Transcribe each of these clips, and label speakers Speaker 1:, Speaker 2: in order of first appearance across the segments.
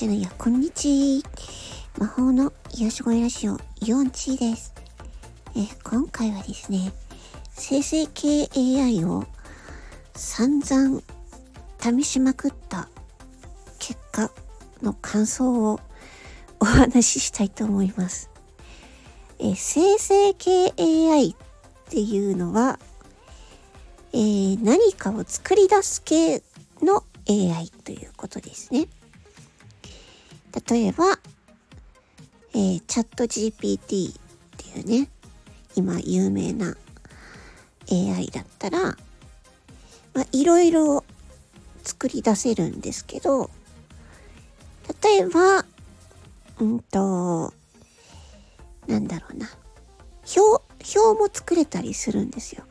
Speaker 1: じゃないや、こんにち魔法の癒し声ラジオ、イオンチーです。え今回はですね、生成系 AI を散々試しまくった結果の感想をお話ししたいと思います。え生成系 AI っていうのは、えー、何かを作り出す系の AI ということですね。例えば、えー、チャット GPT っていうね、今有名な AI だったら、まあ、いろいろ作り出せるんですけど、例えば、うんと、なんだろうな。表、表も作れたりするんですよ。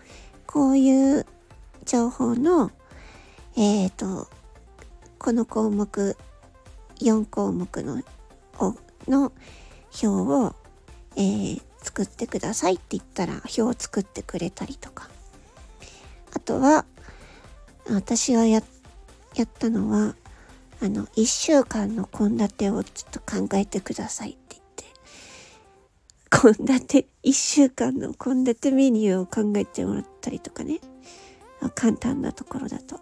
Speaker 1: こういう情報の、えっ、ー、と、この項目4項目のの表を、えー、作ってくださいって言ったら表を作ってくれたりとか。あとは私がややったのはあの1週間の献立をちょっと考えてくださいって言って。献立1週間の献立メニューを考えてもらったりとかね。簡単なところだと。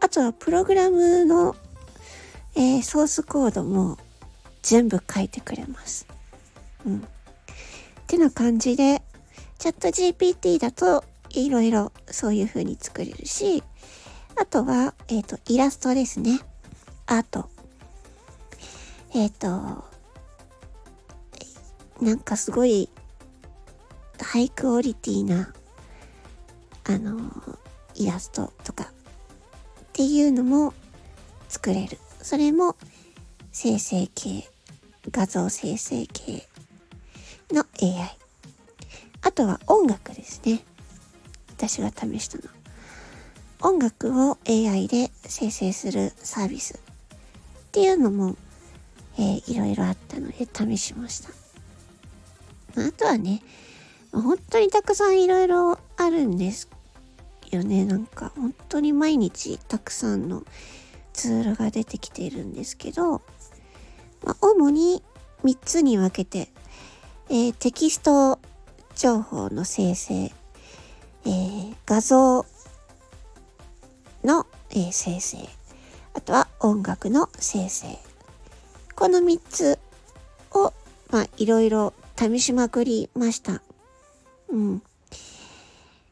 Speaker 1: あとはプログラムの、えー、ソースコードも全部書いてくれます。うん。ってな感じで、チャット GPT だといろいろそういう風に作れるし、あとは、えっ、ー、と、イラストですね。アート。えっ、ー、と、なんかすごいハイクオリティな、あの、イラストとかっていうのも作れる。それも生成系、画像生成系の AI。あとは音楽ですね。私が試したの。音楽を AI で生成するサービスっていうのも、えー、いろいろあったので試しました。まあとはね、本当にたくさんいろいろあるんですよね。なんか本当に毎日たくさんのツールが出てきているんですけど、まあ、主に3つに分けて、えー、テキスト情報の生成、えー、画像の、えー、生成、あとは音楽の生成。この3つを、まあ、いろいろ試しまくりました。うん。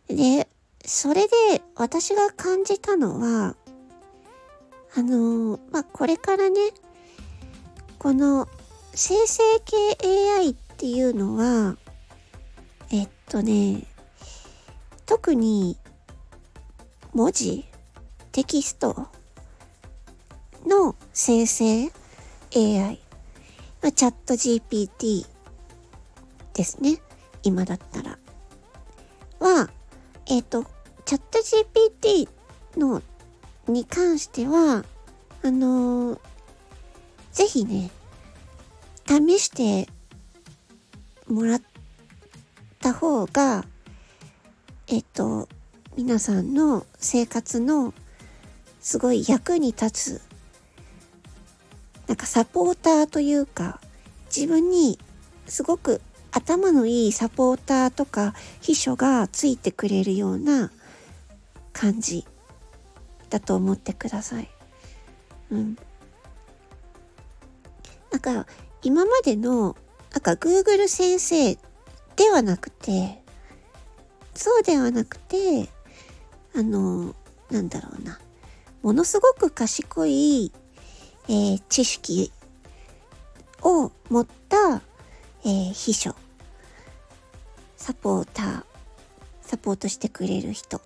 Speaker 1: で、それで私が感じたのは、あのー、まあ、これからね、この生成系 AI っていうのは、えっとね、特に文字、テキストの生成 AI、まあ、チャット GPT ですね。今だったら。は、えっ、と、チャット GPT のに関しては、あのー、ぜひね、試してもらった方が、えっと、皆さんの生活のすごい役に立つ、なんかサポーターというか、自分にすごく頭のいいサポーターとか秘書がついてくれるような感じだと思ってください。うん。なんか今までのなんか Google 先生ではなくてそうではなくてあのなんだろうなものすごく賢い、えー、知識を持ったえー、秘書、サポーター、サポートしてくれる人、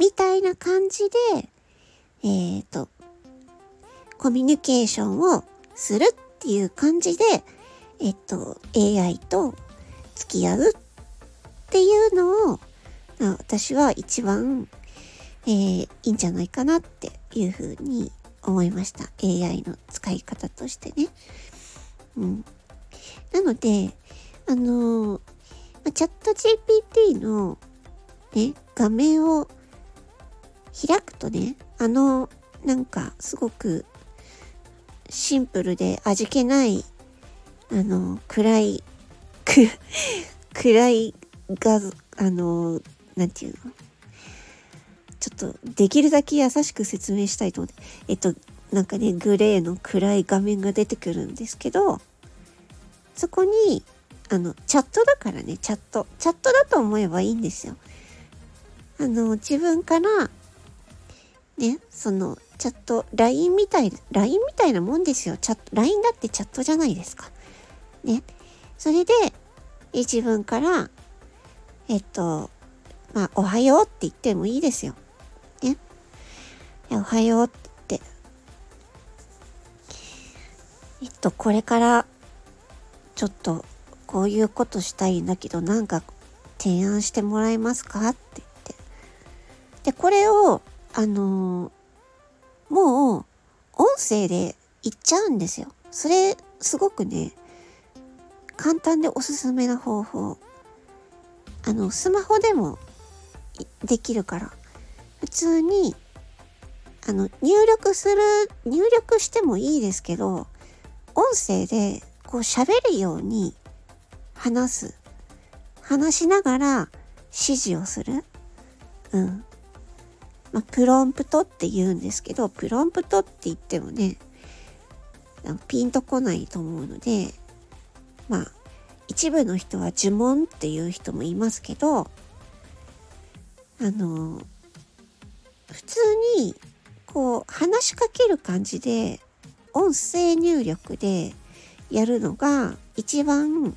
Speaker 1: みたいな感じで、えっ、ー、と、コミュニケーションをするっていう感じで、えっ、と、AI と付き合うっていうのを、私は一番、えー、いいんじゃないかなっていうふうに思いました。AI の使い方としてね。うん。なので、あのチャット GPT のね、画面を開くとね、あの、なんかすごくシンプルで味気ない、あの、暗い、暗い画、あの、なんていうの？ちょっと、できるだけ優しく説明したいと思って、えっと、なんかね、グレーの暗い画面が出てくるんですけど、そこに、あの、チャットだからね、チャット。チャットだと思えばいいんですよ。あの、自分から、ね、その、チャット、LINE みたい、LINE みたいなもんですよ。チャット、LINE だってチャットじゃないですか。ね。それで、自分から、えっと、まあ、おはようって言ってもいいですよ。ね。おはようって。えっと、これから、ちょっと、こういうことしたいんだけど、なんか提案してもらえますか？って言って。で、これを、あのー、もう、音声で言っちゃうんですよ。それ、すごくね、簡単でおすすめな方法。あの、スマホでもできるから。普通に、あの、入力する、入力してもいいですけど、音声でこう喋るように話す。話しながら指示をする。うん。まあ、プロンプトって言うんですけど、プロンプトって言ってもね、ピンとこないと思うので、まあ、一部の人は呪文っていう人もいますけど、あの、普通に、こう、話しかける感じで、音声入力でやるのが一番、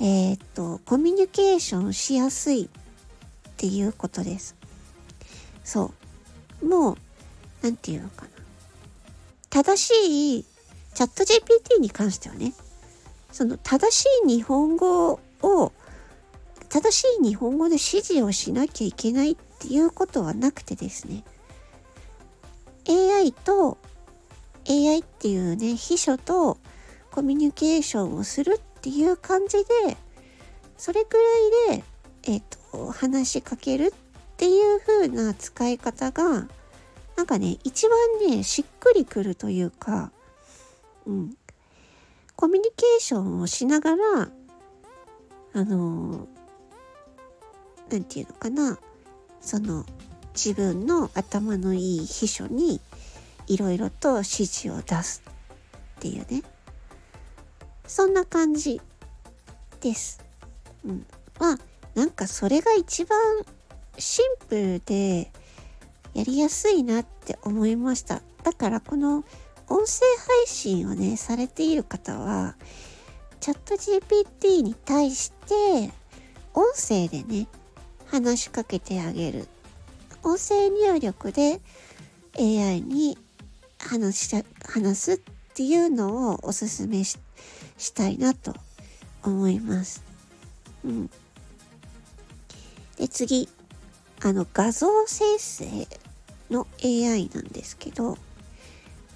Speaker 1: えー、っと、コミュニケーションしやすいっていうことです。そう。もう、なんていうのかな。正しい、チャット GPT に関してはね、その正しい日本語を、正しい日本語で指示をしなきゃいけないっていうことはなくてですね、AI と、AI っていうね、秘書とコミュニケーションをするっていう感じで、それくらいで、えっ、と、話しかけるっっていう風な使い方が、なんかね、一番ね、しっくりくるというか、うん。コミュニケーションをしながら、あのなんていうのかな、その、自分の頭のいい秘書に、いろいろと指示を出すっていうね。そんな感じです。うん。まあ、なんかそれが一番シンプルでやりやすいなって思いました。だからこの音声配信をね、されている方は、チャット GPT に対して音声でね、話しかけてあげる。音声入力で AI に話し話すっていうのをおすすめしたいなと思います。うん。で、次。あの画像生成の AI なんですけど、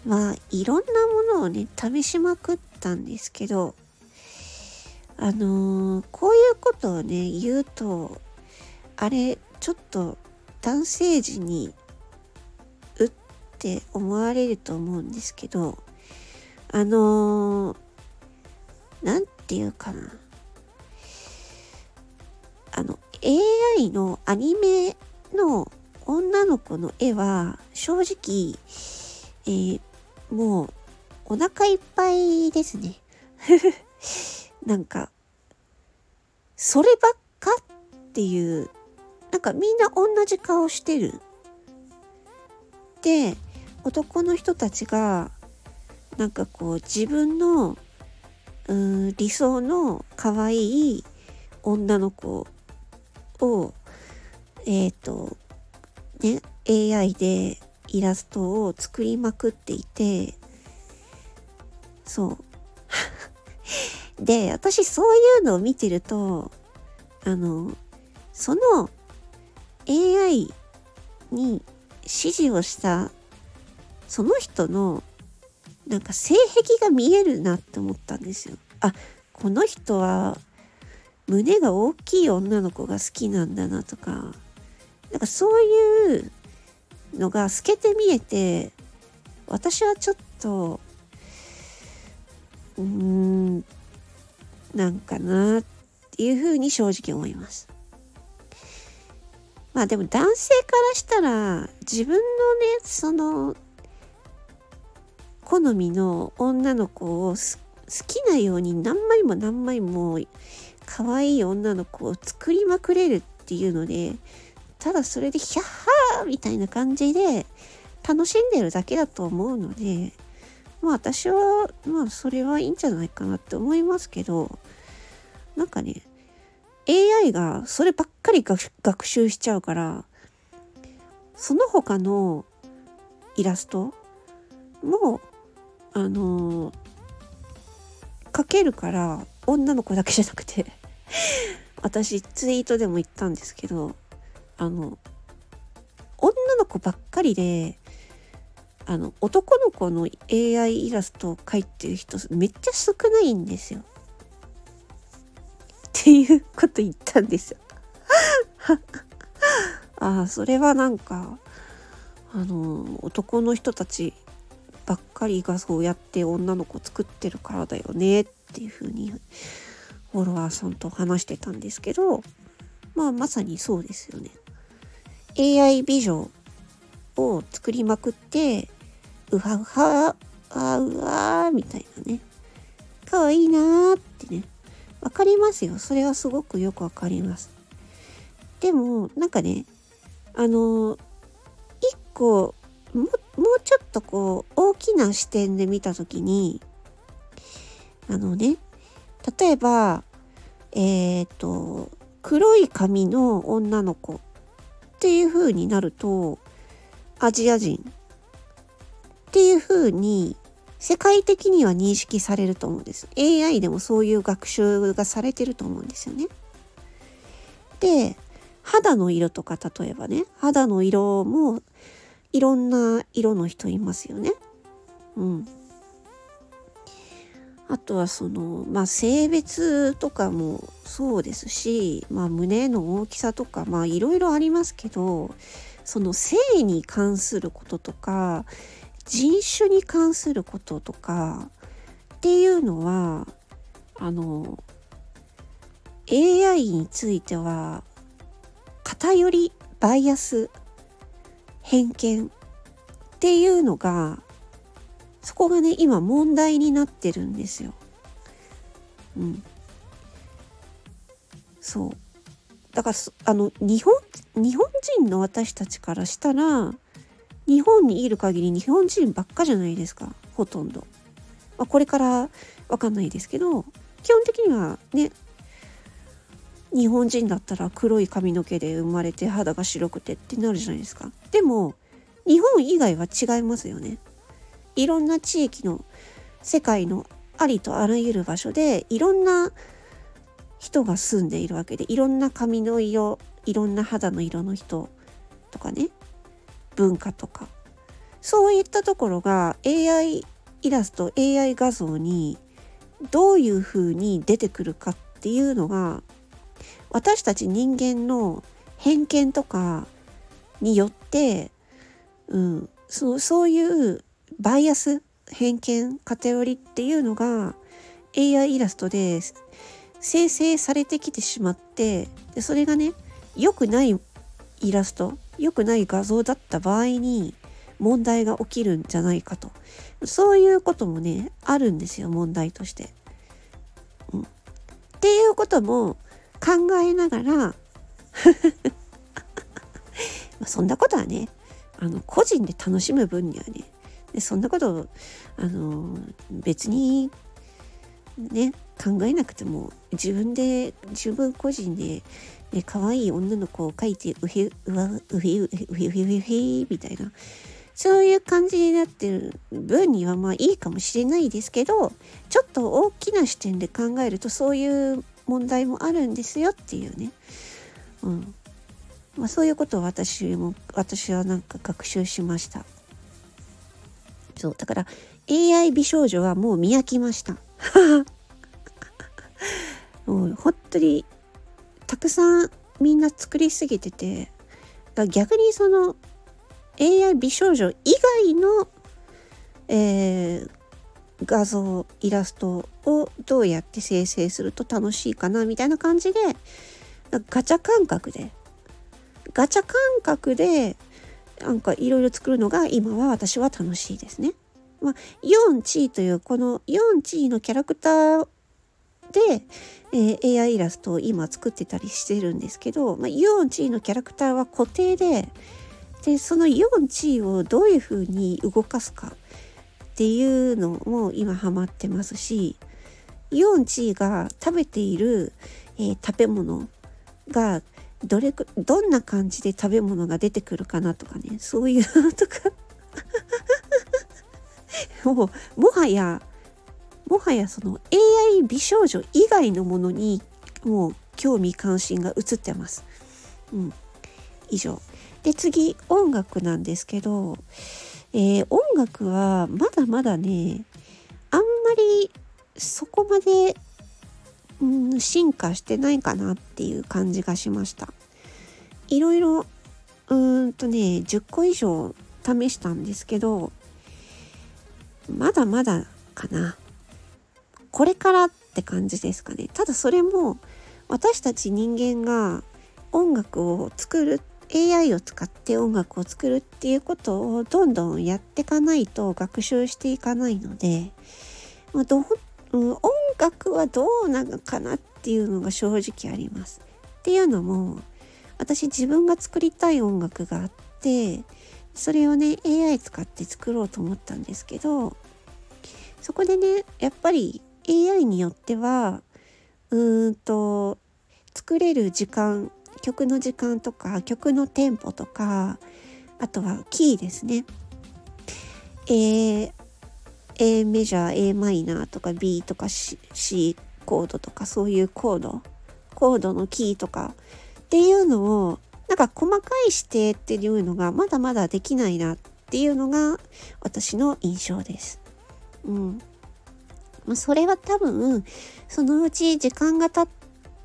Speaker 1: まあいろんなものをね、試しまくったんですけど、あのー、こういうことをね、言うと、あれ、ちょっと男性時に、うって思われると思うんですけど、あのー、なんていうかな。AI のアニメの女の子の絵は正直、えー、もうお腹いっぱいですね。なんか、そればっかっていう、なんかみんな同じ顔してる。で、男の人たちが、なんかこう自分の、うん、理想の可愛い女の子を、えっ、ー、と、ね、AI でイラストを作りまくっていて、そう。で、私そういうのを見てると、あの、その AI に指示をしたその人のなんか性癖が見えるなって思ったんですよ。あ、この人は胸が大きい女の子が好きなんだなとか、なんかそういうのが透けて見えて、私はちょっと、うーん、なんかなっていうふうに正直思います。まあでも男性からしたら自分のね、その、好みの女の子を好きなように何枚も何枚も可愛い女の子を作りまくれるっていうので、ただそれでヒャッハーみたいな感じで楽しんでるだけだと思うので、まあ私は、まあそれはいいんじゃないかなって思いますけど、なんかね、AI がそればっかり学習しちゃうから、その他のイラストも、あのー、描けるから女の子だけじゃなくて 私ツイートでも言ったんですけどあの女の子ばっかりであの男の子の AI イラストを描いてる人めっちゃ少ないんですよ。っていうこと言ったんですよ。ああそれはなんかあの男の人たちばっかりがそうやって女の子作ってるからだよねっていうふうにフォロワーさんと話してたんですけどまあまさにそうですよね。AI 美女を作りまくってうはうはあうわーみたいなね。可愛いいなーってね。わかりますよ。それはすごくよくわかります。でもなんかねあの一個ももうちょっとこう大きな視点で見た時にあのね例えばえっ、ー、と黒い髪の女の子っていう風になるとアジア人っていう風に世界的には認識されると思うんです。AI でもそういう学習がされてると思うんですよね。で肌の色とか例えばね肌の色もいろんな色の人いますよね。うん。あとはそのまあ性別とかもそうですし、まあ、胸の大きさとかいろいろありますけどその性に関することとか人種に関することとかっていうのはあの AI については偏りバイアス偏見っていうのがそこがね今問題になってるんですよ。うん。そうだからあの日本日本人の私たちからしたら日本にいる限り日本人ばっかじゃないですかほとんど。まあ、これからわかんないですけど基本的にはね日本人だったら黒い髪の毛で生まれて肌が白くてってなるじゃないですか。でも日本以外は違いますよね。いろんな地域の世界のありとあらゆる場所でいろんな人が住んでいるわけでいろんな髪の色いろんな肌の色の人とかね文化とか。そういったところが AI イラスト AI 画像にどういうふうに出てくるかっていうのが私たち人間の偏見とかによって、うん、そそういうバイアス偏見偏りっていうのが AI イラストで生成されてきてしまってでそれがね良くないイラスト良くない画像だった場合に問題が起きるんじゃないかとそういうこともねあるんですよ問題として。うん、っていうことも考えながら そんなことはねあの個人で楽しむ分にはねでそんなことあの別にね考えなくても自分で自分個人で、ね、可愛い女の子を描いてうへうわうへうへうへうへうへみたいなそういう感じになってる分にはまあいいかもしれないですけどちょっと大きな視点で考えるとそういう問題もあるんですよっていうね、うんまあ、そういうことを私も私はなんか学習しました。そうだから AI 美少女はもう見飽きました。も う本当にたくさんみんな作りすぎてて逆にその AI 美少女以外の、えー、画像イラストをどうやって生成すると楽しいかなみたいな感じでガチャ感覚でガチャ感覚でなんかいろいろ作るのが今は私は楽しいですね。まあ、4チーというこの4チーのキャラクターで、えー、AI イラストを今作ってたりしてるんですけど、まあ、4チーのキャラクターは固定ででその4チーをどういうふうに動かすかっていうのも今ハマってますし4チーが食べている、えー、食べ物がどれくどんな感じで食べ物が出てくるかなとかねそういうのとか もうもはやもはやその AI 美少女以外のものにもう興味関心が移ってます。うん、以上。で次音楽なんですけど、えー、音楽はまだまだねあんまりそこまで、うん、進化してないかなっていう感じがしました。いろいろうーんとね10個以上試したんですけどまだまだかな。これからって感じですかね。ただそれも私たち人間が音楽を作る AI を使って音楽を作るっていうことをどんどんやっていかないと学習していかないので、まあ、どうん、音楽はどうなのかなっていうのが正直あります。っていうのも私自分が作りたい音楽があってそれをね AI 使って作ろうと思ったんですけどそこでねやっぱり AI によってはうーんと作れる時間曲の時間とか曲のテンポとかあとはキーですね。A, A メジャー A マイナーとか B とか C, C コードとかそういうコードコードのキーとかっていうのをなんか細かい指定っていうのがまだまだできないなっていうのが私の印象です。うん。まそれは多分そのうち時間が経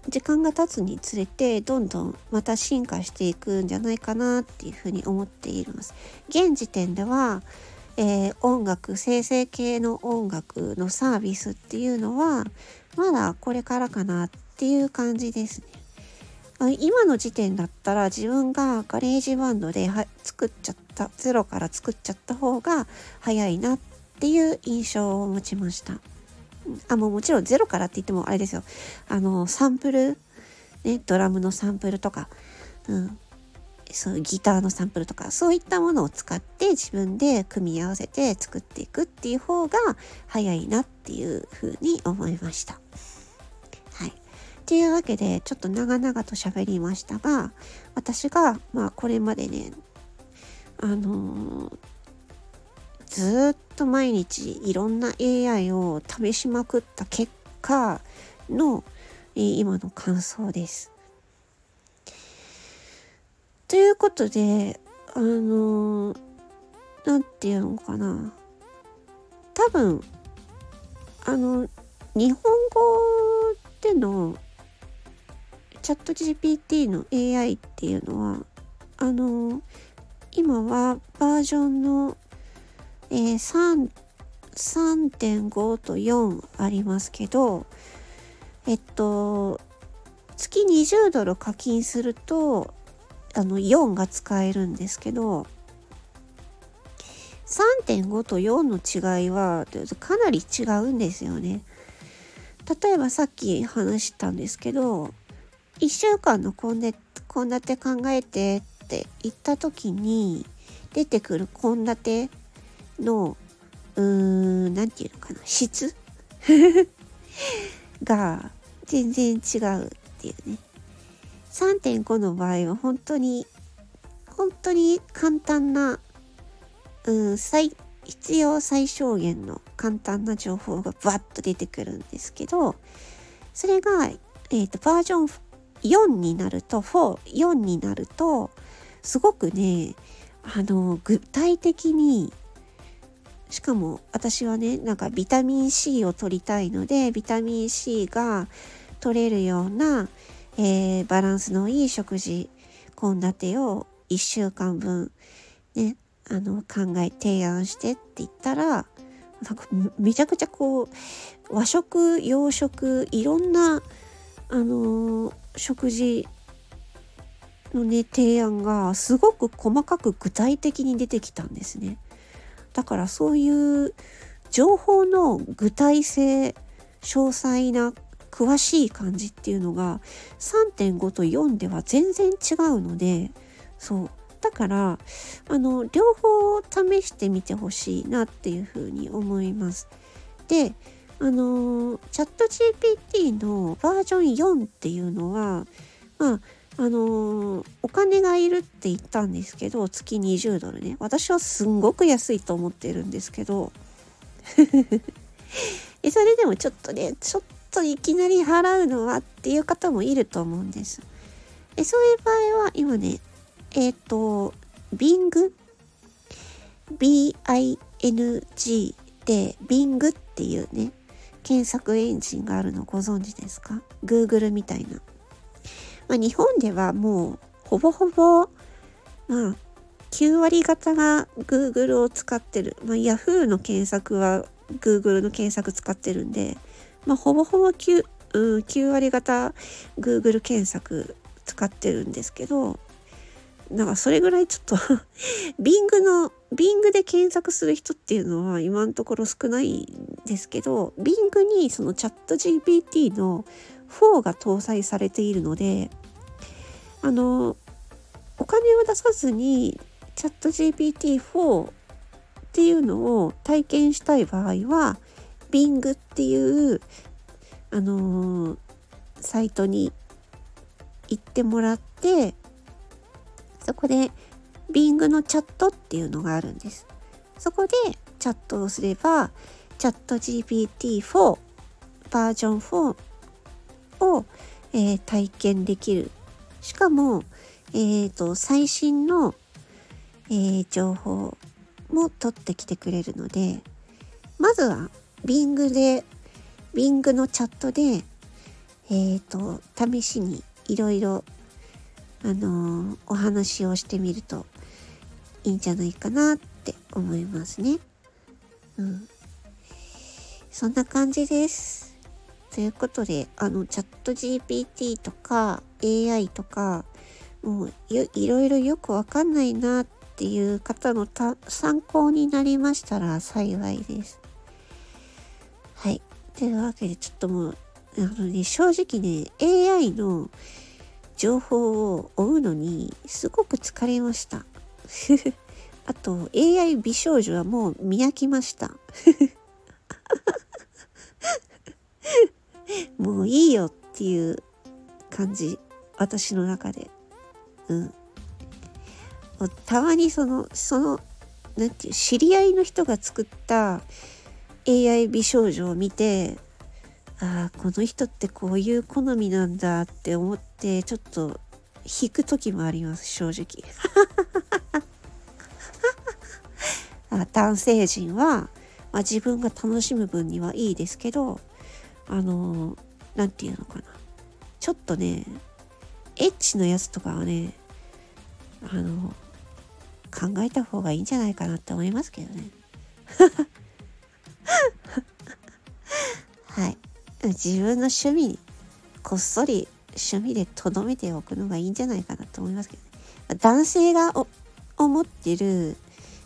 Speaker 1: 時間が経つにつれてどんどんまた進化していくんじゃないかなっていうふうに思っています。現時点では、えー、音楽生成系の音楽のサービスっていうのはまだこれからかなっていう感じですね。今の時点だったら自分が GarageBand で作っちゃったゼロから作っちゃった方が早いなっていう印象を持ちました。あ、もうもちろんゼロからって言ってもあれですよ。あの、サンプル、ね、ドラムのサンプルとか、うん、そうギターのサンプルとか、そういったものを使って自分で組み合わせて作っていくっていう方が早いなっていうふうに思いました。はい。というわけで、ちょっと長々と喋りましたが、私が、まあこれまでね、あのーずっと毎日いろんな AI を試しまくった結果の、今の感想です。ということで、あのー、なんていうのかな。多分、あの、日本語でのチャット GPT の AI っていうのは、あのー、今はバージョンのえー、3.5と4ありますけど、えっと、月20ドル課金すると、あの、4が使えるんですけど、3.5と4の違いはかなり違うんですよね。例えばさっき話したんですけど、1週間の献立考えてって言った時に出てくる献立のうーん何て言うのかな質？が全然違うっていうね3.5の場合は本当に本当に簡単な、うん、最必要最小限の簡単な情報がバッと出てくるんですけどそれが、えーと、バージョン4になると44になるとすごくねあの具体的にしかも私はねなんかビタミン C を取りたいのでビタミン C が取れるような、えー、バランスのいい食事献立を1週間分ねあの考え提案してって言ったらなんかめちゃくちゃこう和食洋食いろんなあのー、食事のね提案がすごく細かく具体的に出てきたんですね。だからそういう情報の具体性詳細な詳しい感じっていうのが3.5と4では全然違うのでそう。だからあの両方試してみてほしいなっていうふうに思います。であのチャット GPT のバージョン4っていうのはまああのお金がいるって言ったんですけど月20ドルね。私はすんごく安いと思ってるんですけど。それでもちょっとねちょっといきなり払うのはっていう方もいると思うんです。でそういう場合は今ね、えっ、ー、と、Bing B-I-N-G で Bing っていうね、検索エンジンがあるのご存知ですか ?Google みたいな。まあ、日本ではもうほぼほぼ、まあ、9割方が Google を使ってる。まあ、Yahoo の検索は Google の検索使ってるんで、まあ、ほぼほぼ 9, うん、9割方 Google 検索使ってるんですけど、なんかそれぐらいちょっと Bing の Bing で検索する人っていうのは今のところ少ないんですけど Bing にそのチャット GPT の4が搭載されているのであのお金を出さずにチャット GPT4 っていうのを体験したい場合は Bing っていうあのー、サイトに行ってもらってそこで Bing のチャットっていうのがあるんです。そこでチャットをすればチャット GPT4 バージョン4を、えー、体験できる。しかも、えーと、最新の、えー、情報も取ってきてくれるのでまずは Bing で Bing のチャットでえっ、ー、と試しにいろいろあのー、お話をしてみるといいんじゃないかなって思いますね。うん。そんな感じです。ということで、あの、チャット GPT とか AI とか、もういろいろよくわかんないなっていう方の参考になりましたら幸いです。はい。うわけで、ちょっともう、あのね、正直ね、AI の情報を追うのにすごく疲れました。あと AI 美少女はもう見飽きました。もういいよっていう感じ。私の中で。うん。たまにその、その、なんていう、知り合いの人が作った AI 美少女を見て、ああこの人ってこういう好みなんだって思ってちょっと引く時もあります正直。男性陣は、まあ、自分が楽しむ分にはいいですけどあの何て言うのかな。ちょっとねエッチなやつとかはねあの考えた方がいいんじゃないかなって思いますけどね。はい。自分の趣味にこっそり趣味でとどめておくのがいいんじゃないかなと思いますけどね。男性が思ってる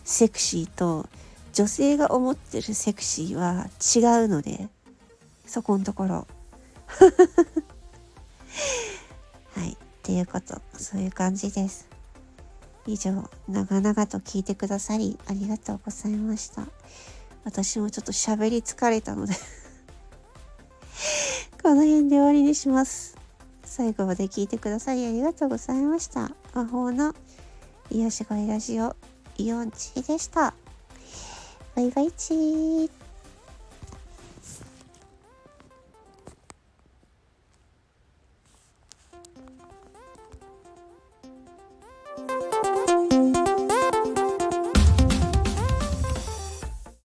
Speaker 1: セクシーと女性が思ってるセクシーは違うのでそこのところ。はい。っていうこと。そういう感じです。以上長々と聞いてくださりありがとうございました。私もちょっと喋り疲れたので この辺で終わりにします。最後まで聞いてくださりありがとうございました。魔法の癒し声ラジオ、イオンチーでした。バイバイチー。